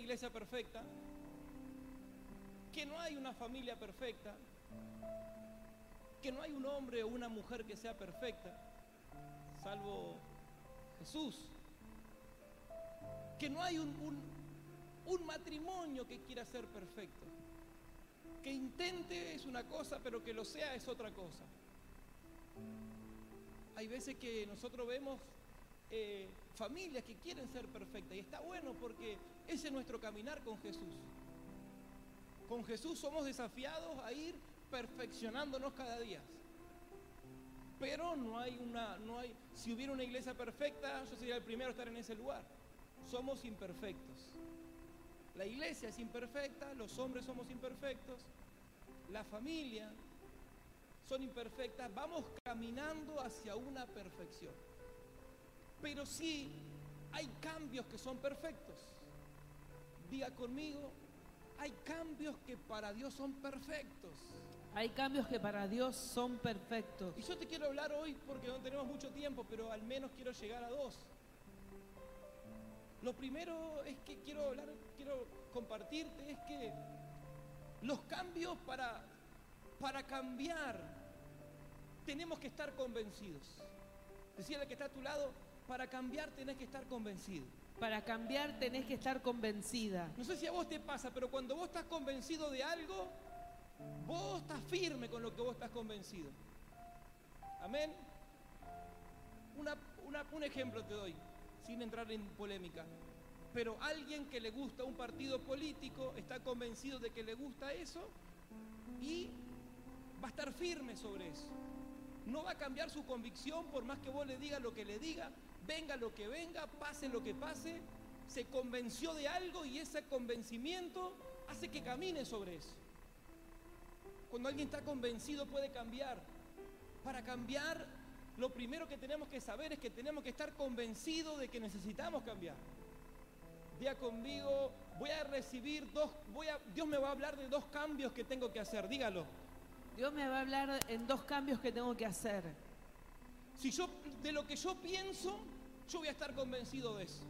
iglesia perfecta, que no hay una familia perfecta, que no hay un hombre o una mujer que sea perfecta, salvo Jesús, que no hay un, un- matrimonio que quiera ser perfecto, que intente es una cosa, pero que lo sea es otra cosa. Hay veces que nosotros vemos eh, familias que quieren ser perfectas y está bueno porque ese es nuestro caminar con Jesús. Con Jesús somos desafiados a ir perfeccionándonos cada día. Pero no hay una, no hay, si hubiera una iglesia perfecta, yo sería el primero a estar en ese lugar. Somos imperfectos. La iglesia es imperfecta, los hombres somos imperfectos, la familia son imperfectas, vamos caminando hacia una perfección. Pero sí hay cambios que son perfectos. Diga conmigo, hay cambios que para Dios son perfectos. Hay cambios que para Dios son perfectos. Y yo te quiero hablar hoy porque no tenemos mucho tiempo, pero al menos quiero llegar a dos. Lo primero es que quiero hablar, quiero compartirte es que los cambios para, para cambiar tenemos que estar convencidos. Decía el que está a tu lado, para cambiar tenés que estar convencido. Para cambiar tenés que estar convencida. No sé si a vos te pasa, pero cuando vos estás convencido de algo, vos estás firme con lo que vos estás convencido. Amén. Un ejemplo te doy, sin entrar en polémica. Pero alguien que le gusta un partido político está convencido de que le gusta eso y va a estar firme sobre eso. No va a cambiar su convicción por más que vos le digas lo que le diga, venga lo que venga, pase lo que pase. Se convenció de algo y ese convencimiento hace que camine sobre eso. Cuando alguien está convencido puede cambiar. Para cambiar, lo primero que tenemos que saber es que tenemos que estar convencidos de que necesitamos cambiar. Día conmigo, voy a recibir dos, voy a, Dios me va a hablar de dos cambios que tengo que hacer, dígalo. Dios me va a hablar en dos cambios que tengo que hacer. Si yo, de lo que yo pienso, yo voy a estar convencido de eso.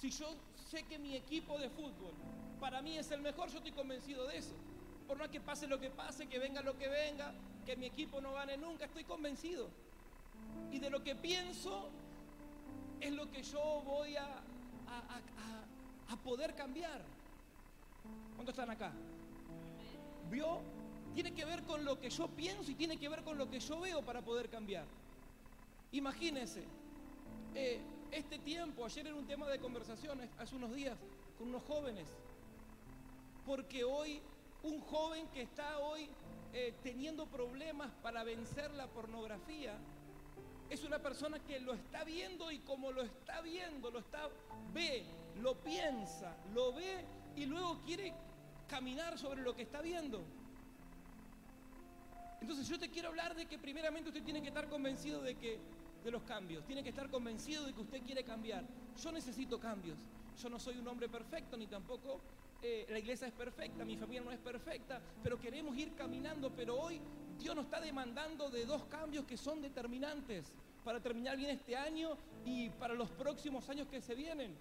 Si yo sé que mi equipo de fútbol para mí es el mejor, yo estoy convencido de eso. Por más que pase lo que pase, que venga lo que venga, que mi equipo no gane nunca, estoy convencido. Y de lo que pienso es lo que yo voy a, a- a- a- poder cambiar. ¿Cuántos están acá? ¿Vio? Tiene que ver con lo que yo pienso y tiene que ver con lo que yo veo para poder cambiar. Imagínense, eh, este tiempo, ayer era un tema de conversación, hace unos días, con unos jóvenes, porque hoy un joven que está hoy eh, teniendo problemas para vencer la pornografía, es una persona que lo está viendo y como lo está viendo, lo está, ve, lo piensa, lo ve y luego quiere caminar sobre lo que está viendo. Entonces yo te quiero hablar de que primeramente usted tiene que estar convencido de que de los cambios, tiene que estar convencido de que usted quiere cambiar. Yo necesito cambios. Yo no soy un hombre perfecto ni tampoco eh, la iglesia es perfecta, mi familia no es perfecta, pero queremos ir caminando, pero hoy Dios nos está demandando de dos cambios que son determinantes para terminar bien este año y para los próximos años que se vienen.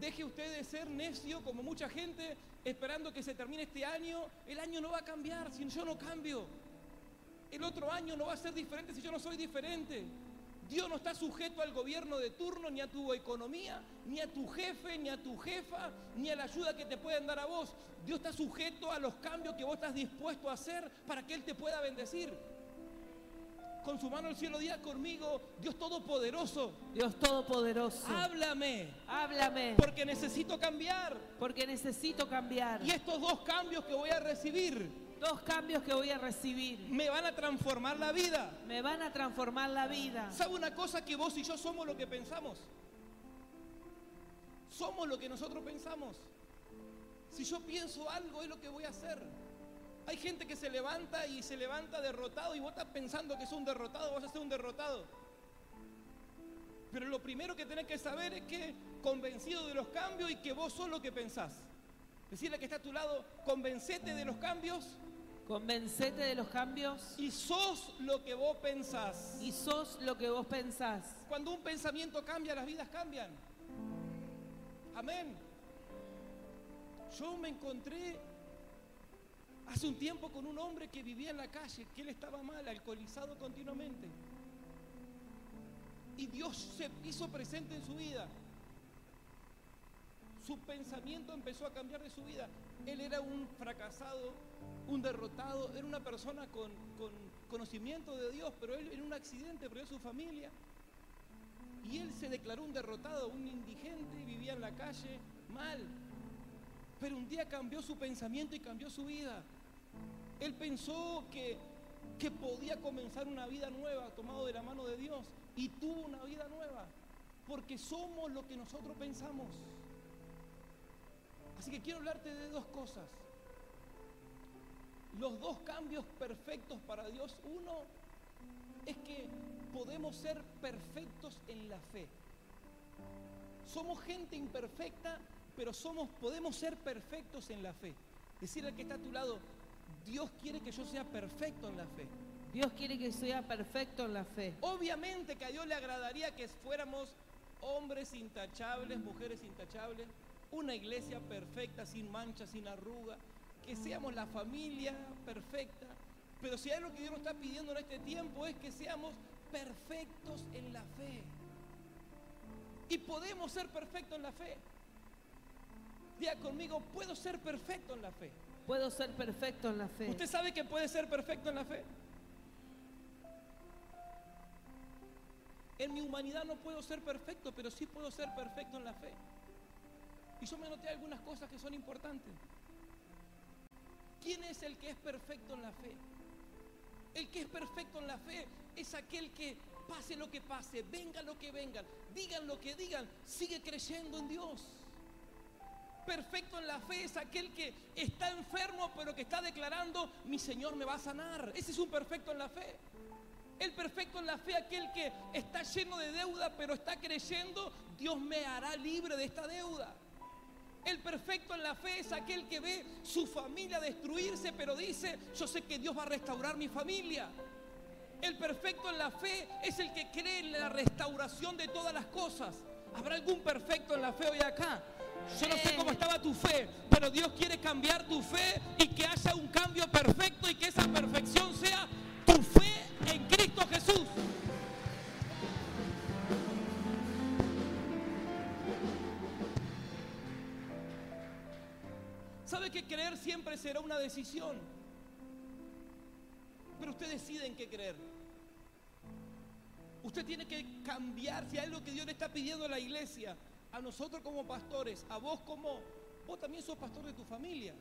Deje usted de ser necio como mucha gente esperando que se termine este año. El año no va a cambiar si yo no cambio. El otro año no va a ser diferente si yo no soy diferente. Dios no está sujeto al gobierno de turno, ni a tu economía, ni a tu jefe, ni a tu jefa, ni a la ayuda que te pueden dar a vos. Dios está sujeto a los cambios que vos estás dispuesto a hacer para que Él te pueda bendecir. Con su mano al cielo, diga conmigo, Dios Todopoderoso, Dios Todopoderoso, háblame, háblame, porque necesito cambiar. porque necesito cambiar. Y estos dos cambios que voy a recibir Dos cambios que voy a recibir me van a transformar la vida. me van a transformar la vida. ¿Sabe una cosa que vos y yo somos lo que pensamos? Somos lo que nosotros pensamos. Si yo pienso algo es lo que voy a hacer. Hay gente que se levanta y se levanta derrotado y vos estás pensando que es un derrotado, vas a ser un derrotado. Pero lo primero que tenés que saber es que convencido de los cambios y que vos sos lo que pensás. Decirle que está a tu lado, convencete de los cambios Convencete de los cambios y sos lo que vos pensás. y sos lo que vos pensás. Cuando un pensamiento cambia, las vidas cambian. Amén. Yo me encontré hace un tiempo con un hombre que vivía en la calle, que él estaba mal, alcoholizado continuamente. Y Dios se hizo presente en su vida. Su pensamiento empezó a cambiar de su vida. Él era un fracasado, un derrotado, era una persona con, con conocimiento de Dios, pero él en un accidente perdió su familia. Y él se declaró un derrotado, un indigente, vivía en la calle mal. Pero un día cambió su pensamiento y cambió su vida. Él pensó que, que podía comenzar una vida nueva tomado de la mano de Dios y tuvo una vida nueva. Porque somos lo que nosotros pensamos. Así que quiero hablarte de dos cosas. Los dos cambios perfectos para Dios. Uno es que podemos ser perfectos en la fe. Somos gente imperfecta, pero somos, podemos ser perfectos en la fe. Decirle al que está a tu lado, Dios quiere que yo sea perfecto en la fe. Dios quiere que sea perfecto en la fe. Obviamente que a Dios le agradaría que fuéramos hombres intachables, mujeres intachables, una iglesia perfecta, sin mancha, sin arruga, que seamos la familia perfecta. Pero si hay algo que Dios nos está pidiendo en este tiempo es que seamos perfectos en la fe. Y podemos ser perfectos en la fe. Diga conmigo, puedo ser perfecto en la fe. Puedo ser perfecto en la fe. ¿Usted sabe que puede ser perfecto en la fe? En mi humanidad no puedo ser perfecto, pero sí puedo ser perfecto en la fe. Y yo me noté algunas cosas que son importantes. ¿Quién es el que es perfecto en la fe? El que es perfecto en la fe es aquel que pase lo que pase, venga lo que venga, digan lo que digan, sigue creyendo en Dios. Perfecto en la fe es aquel que está enfermo pero que está declarando, mi Señor me va a sanar. Ese es un perfecto en la fe. El perfecto en la fe, aquel que está lleno de deuda pero está creyendo, Dios me hará libre de esta deuda. El perfecto en la fe es aquel que ve su familia destruirse, pero dice, yo sé que Dios va a restaurar mi familia. El perfecto en la fe es el que cree en la restauración de todas las cosas. ¿Habrá algún perfecto en la fe hoy acá? Yo no sé cómo estaba tu fe, pero Dios quiere cambiar tu fe y que haya un cambio perfecto y que esa perfección sea tu fe en Cristo Jesús. ¿Sabe que creer siempre será una decisión? Pero usted decide en qué creer. Usted tiene que cambiar si hay algo que Dios le está pidiendo a la iglesia, a nosotros como pastores, a vos como, vos también sos pastor de tu familia.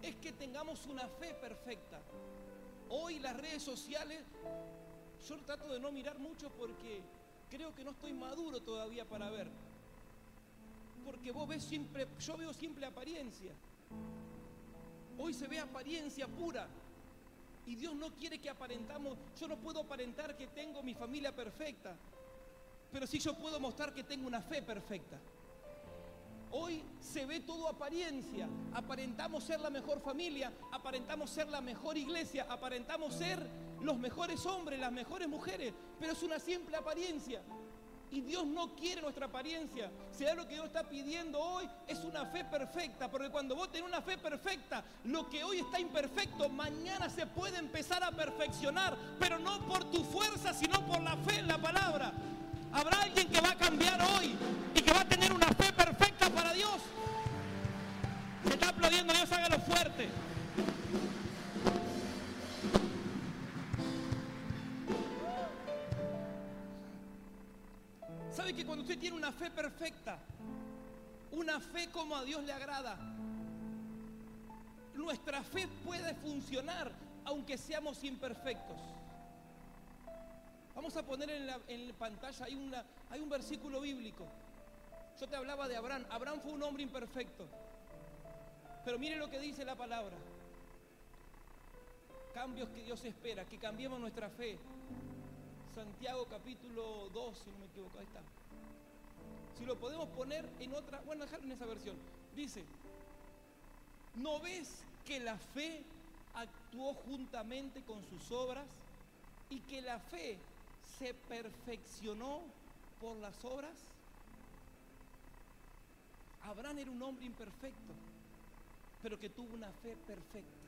Es que tengamos una fe perfecta. Hoy las redes sociales, yo trato de no mirar mucho porque creo que no estoy maduro todavía para ver. Porque vos ves siempre, yo veo siempre apariencia. Hoy se ve apariencia pura. Y Dios no quiere que aparentamos, yo no puedo aparentar que tengo mi familia perfecta, pero sí yo puedo mostrar que tengo una fe perfecta. Hoy se ve todo apariencia, aparentamos ser la mejor familia, aparentamos ser la mejor iglesia, aparentamos ser los mejores hombres, las mejores mujeres, pero es una simple apariencia. Y Dios no quiere nuestra apariencia. Si lo que Dios está pidiendo hoy, es una fe perfecta. Porque cuando vos tenés una fe perfecta, lo que hoy está imperfecto, mañana se puede empezar a perfeccionar. Pero no por tu fuerza, sino por la fe en la palabra. Habrá alguien que va a cambiar hoy y que va a tener una fe perfecta para Dios. Se está aplaudiendo, Dios hágalo fuerte. ¿Sabe que cuando usted tiene una fe perfecta, una fe como a Dios le agrada, nuestra fe puede funcionar aunque seamos imperfectos? Vamos a poner en la, en la pantalla, hay, una, hay un versículo bíblico. Yo te hablaba de Abraham. Abraham fue un hombre imperfecto. Pero mire lo que dice la palabra. Cambios que Dios espera, que cambiemos nuestra fe. Santiago capítulo 2, si no me equivoco, ahí está. Si lo podemos poner en otra, bueno, dejarlo en esa versión. Dice, ¿no ves que la fe actuó juntamente con sus obras y que la fe se perfeccionó por las obras? Abraham era un hombre imperfecto, pero que tuvo una fe perfecta.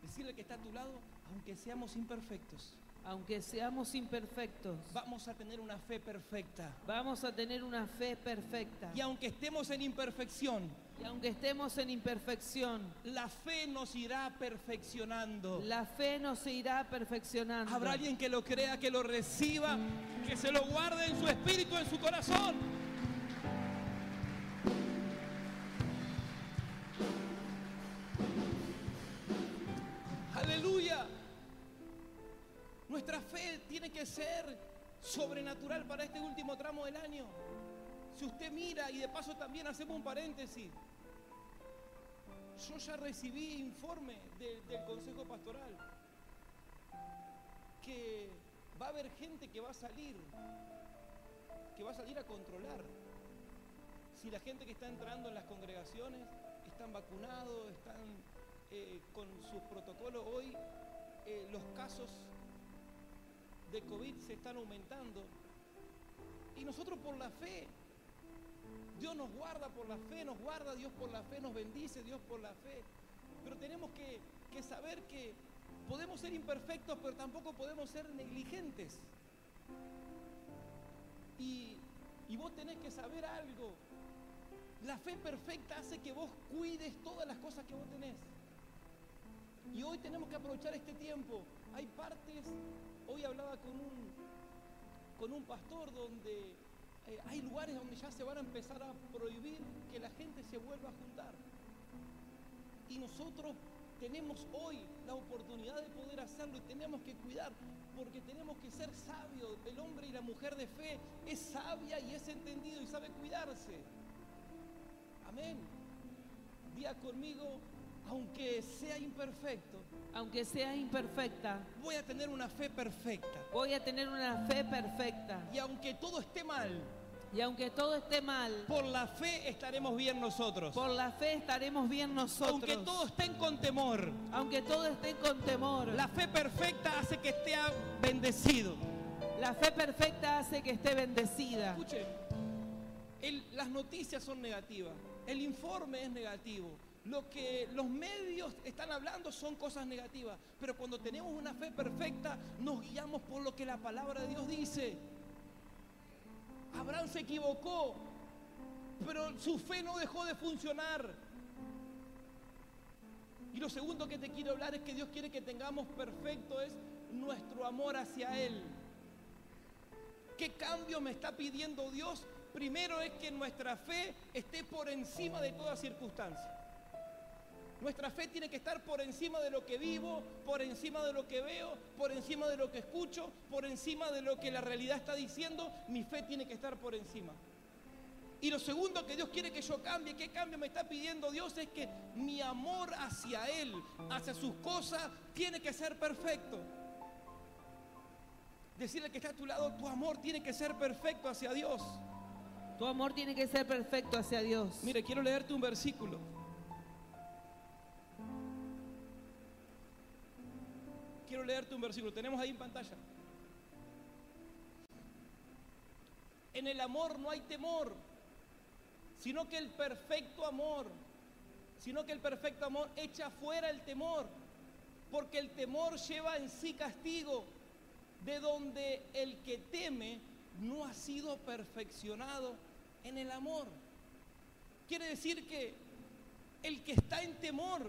Decirle que está a tu lado, aunque seamos imperfectos, Aunque seamos imperfectos, vamos a tener una fe perfecta. vamos a tener una fe perfecta. Y aunque estemos en imperfección, Y aunque estemos en imperfección, la fe nos irá perfeccionando. la fe nos irá perfeccionando. Habrá alguien que lo crea, que lo reciba, que se lo guarde en su espíritu, en su corazón. Ser sobrenatural para este último tramo del año. Si usted mira, y de paso también hacemos un paréntesis, yo ya recibí informe de- del Consejo Pastoral que va a haber gente que va a salir, que va a salir a controlar si la gente que está entrando en las congregaciones están vacunados, están eh, con sus protocolos. Hoy eh, los casos de COVID se están aumentando y nosotros por la fe, Dios nos guarda por la fe, nos guarda, Dios por la fe, nos bendice, Dios por la fe. Pero tenemos que, que saber que podemos ser imperfectos, pero tampoco podemos ser negligentes. Y, y vos tenés que saber algo. La fe perfecta hace que vos cuides todas las cosas que vos tenés. Y hoy tenemos que aprovechar este tiempo. Hay partes, hoy hablaba con un, con un pastor donde eh, hay lugares donde ya se van a empezar a prohibir que la gente se vuelva a juntar. Y nosotros tenemos hoy la oportunidad de poder hacerlo y tenemos que cuidar, porque tenemos que ser sabios. El hombre y la mujer de fe es sabia y es entendido y sabe cuidarse. Amén. Día conmigo, aunque sea imperfecto, Aunque sea imperfecta, voy a tener una fe perfecta. voy a tener una fe perfecta. Y aunque todo esté mal, Y aunque todo esté mal, por la fe estaremos bien nosotros. por la fe estaremos bien nosotros. Aunque todos estén con temor, Aunque todo esté con temor, la fe perfecta hace que esté bendecido. la fe perfecta hace que esté bendecida. Escuche, el- las noticias son negativas, el informe es negativo, lo que los medios están hablando son cosas negativas, pero cuando tenemos una fe perfecta nos guiamos por lo que la palabra de Dios dice. Abraham se equivocó, pero su fe no dejó de funcionar. Y lo segundo que te quiero hablar es que Dios quiere que tengamos perfecto es nuestro amor hacia Él. ¿Qué cambio me está pidiendo Dios? Primero es que nuestra fe esté por encima de toda circunstancia. Nuestra fe tiene que estar por encima de lo que vivo, por encima de lo que veo, por encima de lo que escucho, por encima de lo que la realidad está diciendo. Mi fe tiene que estar por encima. Y lo segundo que Dios quiere que yo cambie, ¿qué cambio me está pidiendo Dios? Es que mi amor hacia Él, hacia sus cosas, tiene que ser perfecto. Decirle que está a tu lado, tu amor tiene que ser perfecto hacia Dios. Tu amor tiene que ser perfecto hacia Dios. Mire, quiero leerte un versículo. Leerte un versículo. Tenemos ahí en pantalla. En el amor no hay temor, sino que el perfecto amor, sino que el perfecto amor echa fuera el temor, porque el temor lleva en sí castigo, de donde el que teme no ha sido perfeccionado en el amor. Quiere decir que el que está en temor,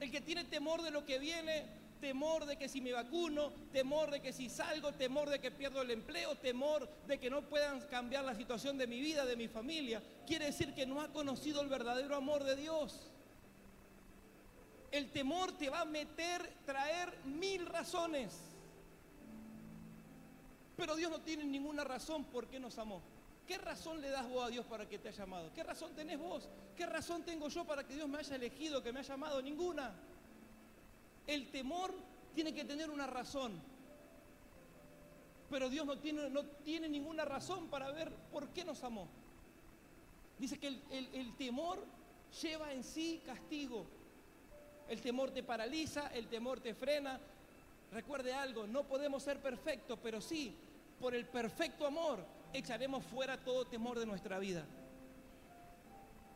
el que tiene temor de lo que viene, temor de que si me vacuno, temor de que si salgo, temor de que pierdo el empleo, temor de que no puedan cambiar la situación de mi vida, de mi familia, quiere decir que no ha conocido el verdadero amor de Dios. El temor te va a meter, traer mil razones. Pero Dios no tiene ninguna razón por qué nos amó. ¿Qué razón le das vos a Dios para que te haya amado? ¿Qué razón tenés vos? ¿Qué razón tengo yo para que Dios me haya elegido, que me haya amado? Ninguna. El temor tiene que tener una razón. Pero Dios no tiene, ninguna razón para ver por qué nos amó. Dice que el temor lleva en sí castigo. El temor te paraliza, el temor te frena. Recuerde algo, no podemos ser perfectos, pero sí, por el perfecto amor echaremos fuera todo temor de nuestra vida.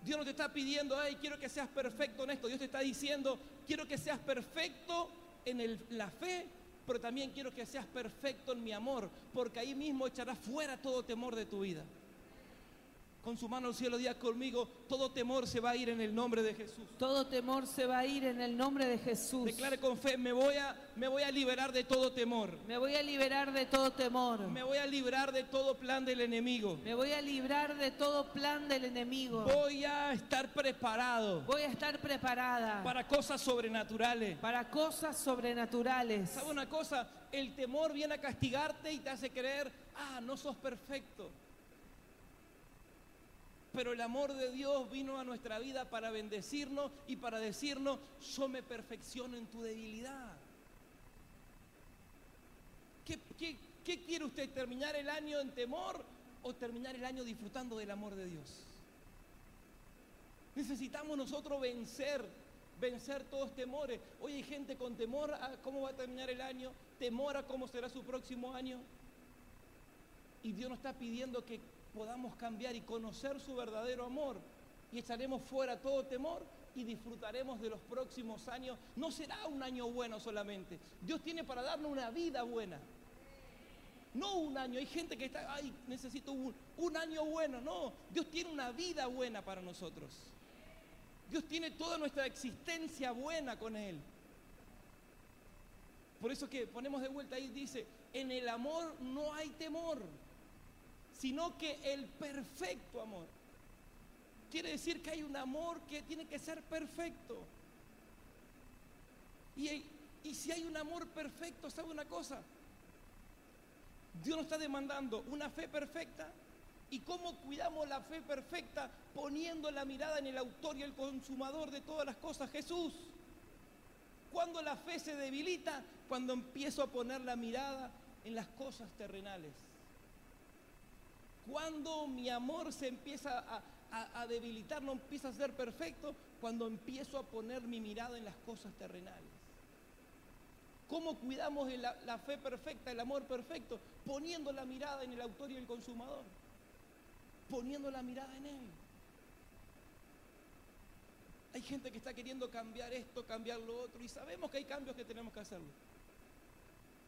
Dios no te está pidiendo, ay, quiero que seas perfecto en esto. Dios te está diciendo, quiero que seas perfecto en la fe, pero también quiero que seas perfecto en mi amor, porque ahí mismo echarás fuera todo temor de tu vida. Con su mano al cielo, diga conmigo, todo temor se va a ir en el nombre de Jesús. Todo temor se va a ir en el nombre de Jesús. Declare con fe, me voy a, me voy a liberar de todo temor. Me voy a liberar de todo temor. Me voy a librar de todo plan del enemigo. Me voy a librar de todo plan del enemigo. Voy a estar preparado Voy a estar preparada para cosas sobrenaturales. para cosas sobrenaturales. ¿Sabe una cosa? El temor viene a castigarte y te hace creer, ah, no sos perfecto. Pero el amor de Dios vino a nuestra vida para bendecirnos y para decirnos, yo me perfecciono en tu debilidad. ¿Qué, quiere usted? ¿Terminar el año en temor o terminar el año disfrutando del amor de Dios? Necesitamos nosotros vencer, vencer todos temores. Hoy hay gente con temor a cómo va a terminar el año, temor a cómo será su próximo año. Y Dios nos está pidiendo que podamos cambiar y conocer su verdadero amor. Y echaremos fuera todo temor y disfrutaremos de los próximos años. No será un año bueno solamente. Dios tiene para darnos una vida buena. No un año. Hay gente que está, ay, necesito un, un año bueno. No, Dios tiene una vida buena para nosotros. Dios tiene toda nuestra existencia buena con Él. Por eso que ponemos de vuelta ahí, dice, en el amor no hay temor, sino que el perfecto amor. Quiere decir que hay un amor que tiene que ser perfecto. Y, y si hay un amor perfecto, ¿sabe una cosa? Dios nos está demandando una fe perfecta. ¿Y cómo cuidamos la fe perfecta? Poniendo la mirada en el autor y el consumador de todas las cosas, Jesús. Cuando la fe se debilita, cuando empiezo a poner la mirada en las cosas terrenales. Cuando mi amor se empieza a, debilitar, no empieza a ser perfecto, cuando empiezo a poner mi mirada en las cosas terrenales. ¿Cómo cuidamos la, la fe perfecta, el amor perfecto? Poniendo la mirada en el autor y el consumador. Poniendo la mirada en Él. Hay gente que está queriendo cambiar esto, cambiar lo otro, y sabemos que hay cambios que tenemos que hacerlo.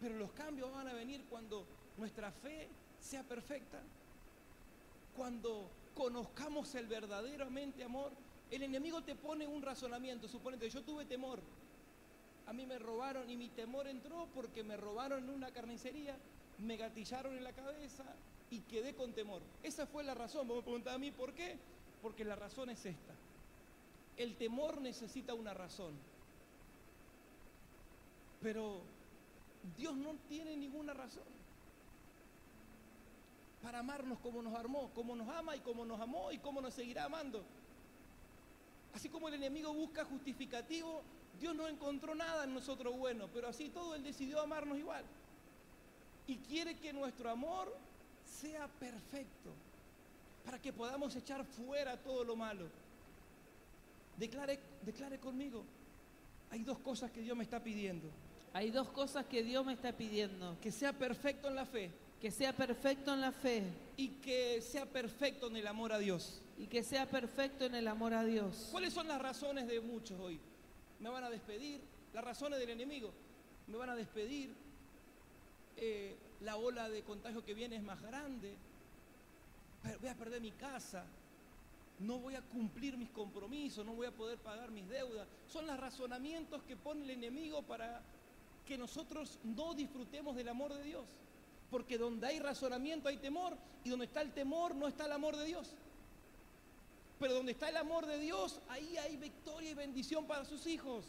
Pero los cambios van a venir cuando nuestra fe sea perfecta, cuando conozcamos el verdaderamente amor. El enemigo te pone un razonamiento, suponete, yo tuve temor, a mí me robaron y mi temor entró porque me robaron en una carnicería, me gatillaron en la cabeza y quedé con temor. Esa fue la razón. Vos me preguntás a mí por qué. Porque la razón es esta. El temor necesita una razón. Pero Dios no tiene ninguna razón para amarnos como nos armó, como nos ama y como nos amó y como nos seguirá amando. Así como el enemigo busca justificativo, Dios no encontró nada en nosotros bueno, pero así todo Él decidió amarnos igual. Y quiere que nuestro amor sea perfecto, para que podamos echar fuera todo lo malo. Declare, declare conmigo, hay dos cosas que Dios me está pidiendo. Hay dos cosas que Dios me está pidiendo. Que sea perfecto en la fe Que sea perfecto en la fe y que sea perfecto en el amor a Dios. y que sea perfecto en el amor a Dios. ¿Cuáles son las razones de muchos hoy? Me van a despedir, las razones del enemigo. Me van a despedir, eh, la ola de contagio que viene es más grande, voy a perder mi casa, no voy a cumplir mis compromisos, no voy a poder pagar mis deudas. Son los razonamientos que pone el enemigo para que nosotros no disfrutemos del amor de Dios. Porque donde hay razonamiento hay temor y donde está el temor no está el amor de Dios. Pero donde está el amor de Dios, ahí hay victoria y bendición para sus hijos.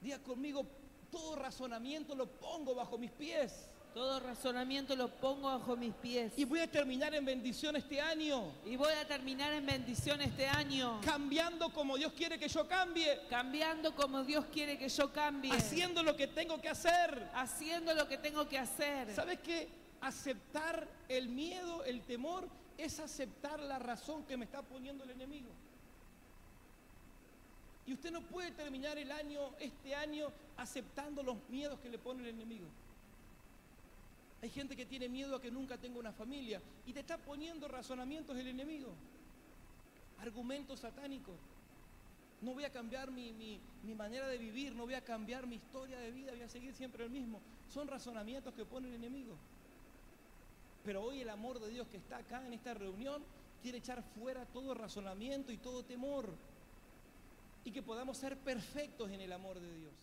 Diga conmigo, todo razonamiento lo pongo bajo mis pies. Todo razonamiento lo pongo bajo mis pies. Y voy a terminar en bendición este año. Y voy a terminar en bendición este año. Cambiando como Dios quiere que yo cambie. Cambiando como Dios quiere que yo cambie. Haciendo lo que tengo que hacer. Haciendo lo que tengo que hacer. ¿Sabes qué? Aceptar el miedo, el temor, es aceptar la razón que me está poniendo el enemigo. Y usted no puede terminar el año, este año, aceptando los miedos que le pone el enemigo. Hay gente que tiene miedo a que nunca tenga una familia y te está poniendo razonamientos el enemigo. argumentos satánicos. No voy a cambiar mi, mi, mi, manera de vivir, no voy a cambiar mi historia de vida, voy a seguir siempre el mismo. Son razonamientos que pone el enemigo. Pero hoy el amor de Dios que está acá en esta reunión quiere echar fuera todo razonamiento y todo temor. Y que podamos ser perfectos en el amor de Dios.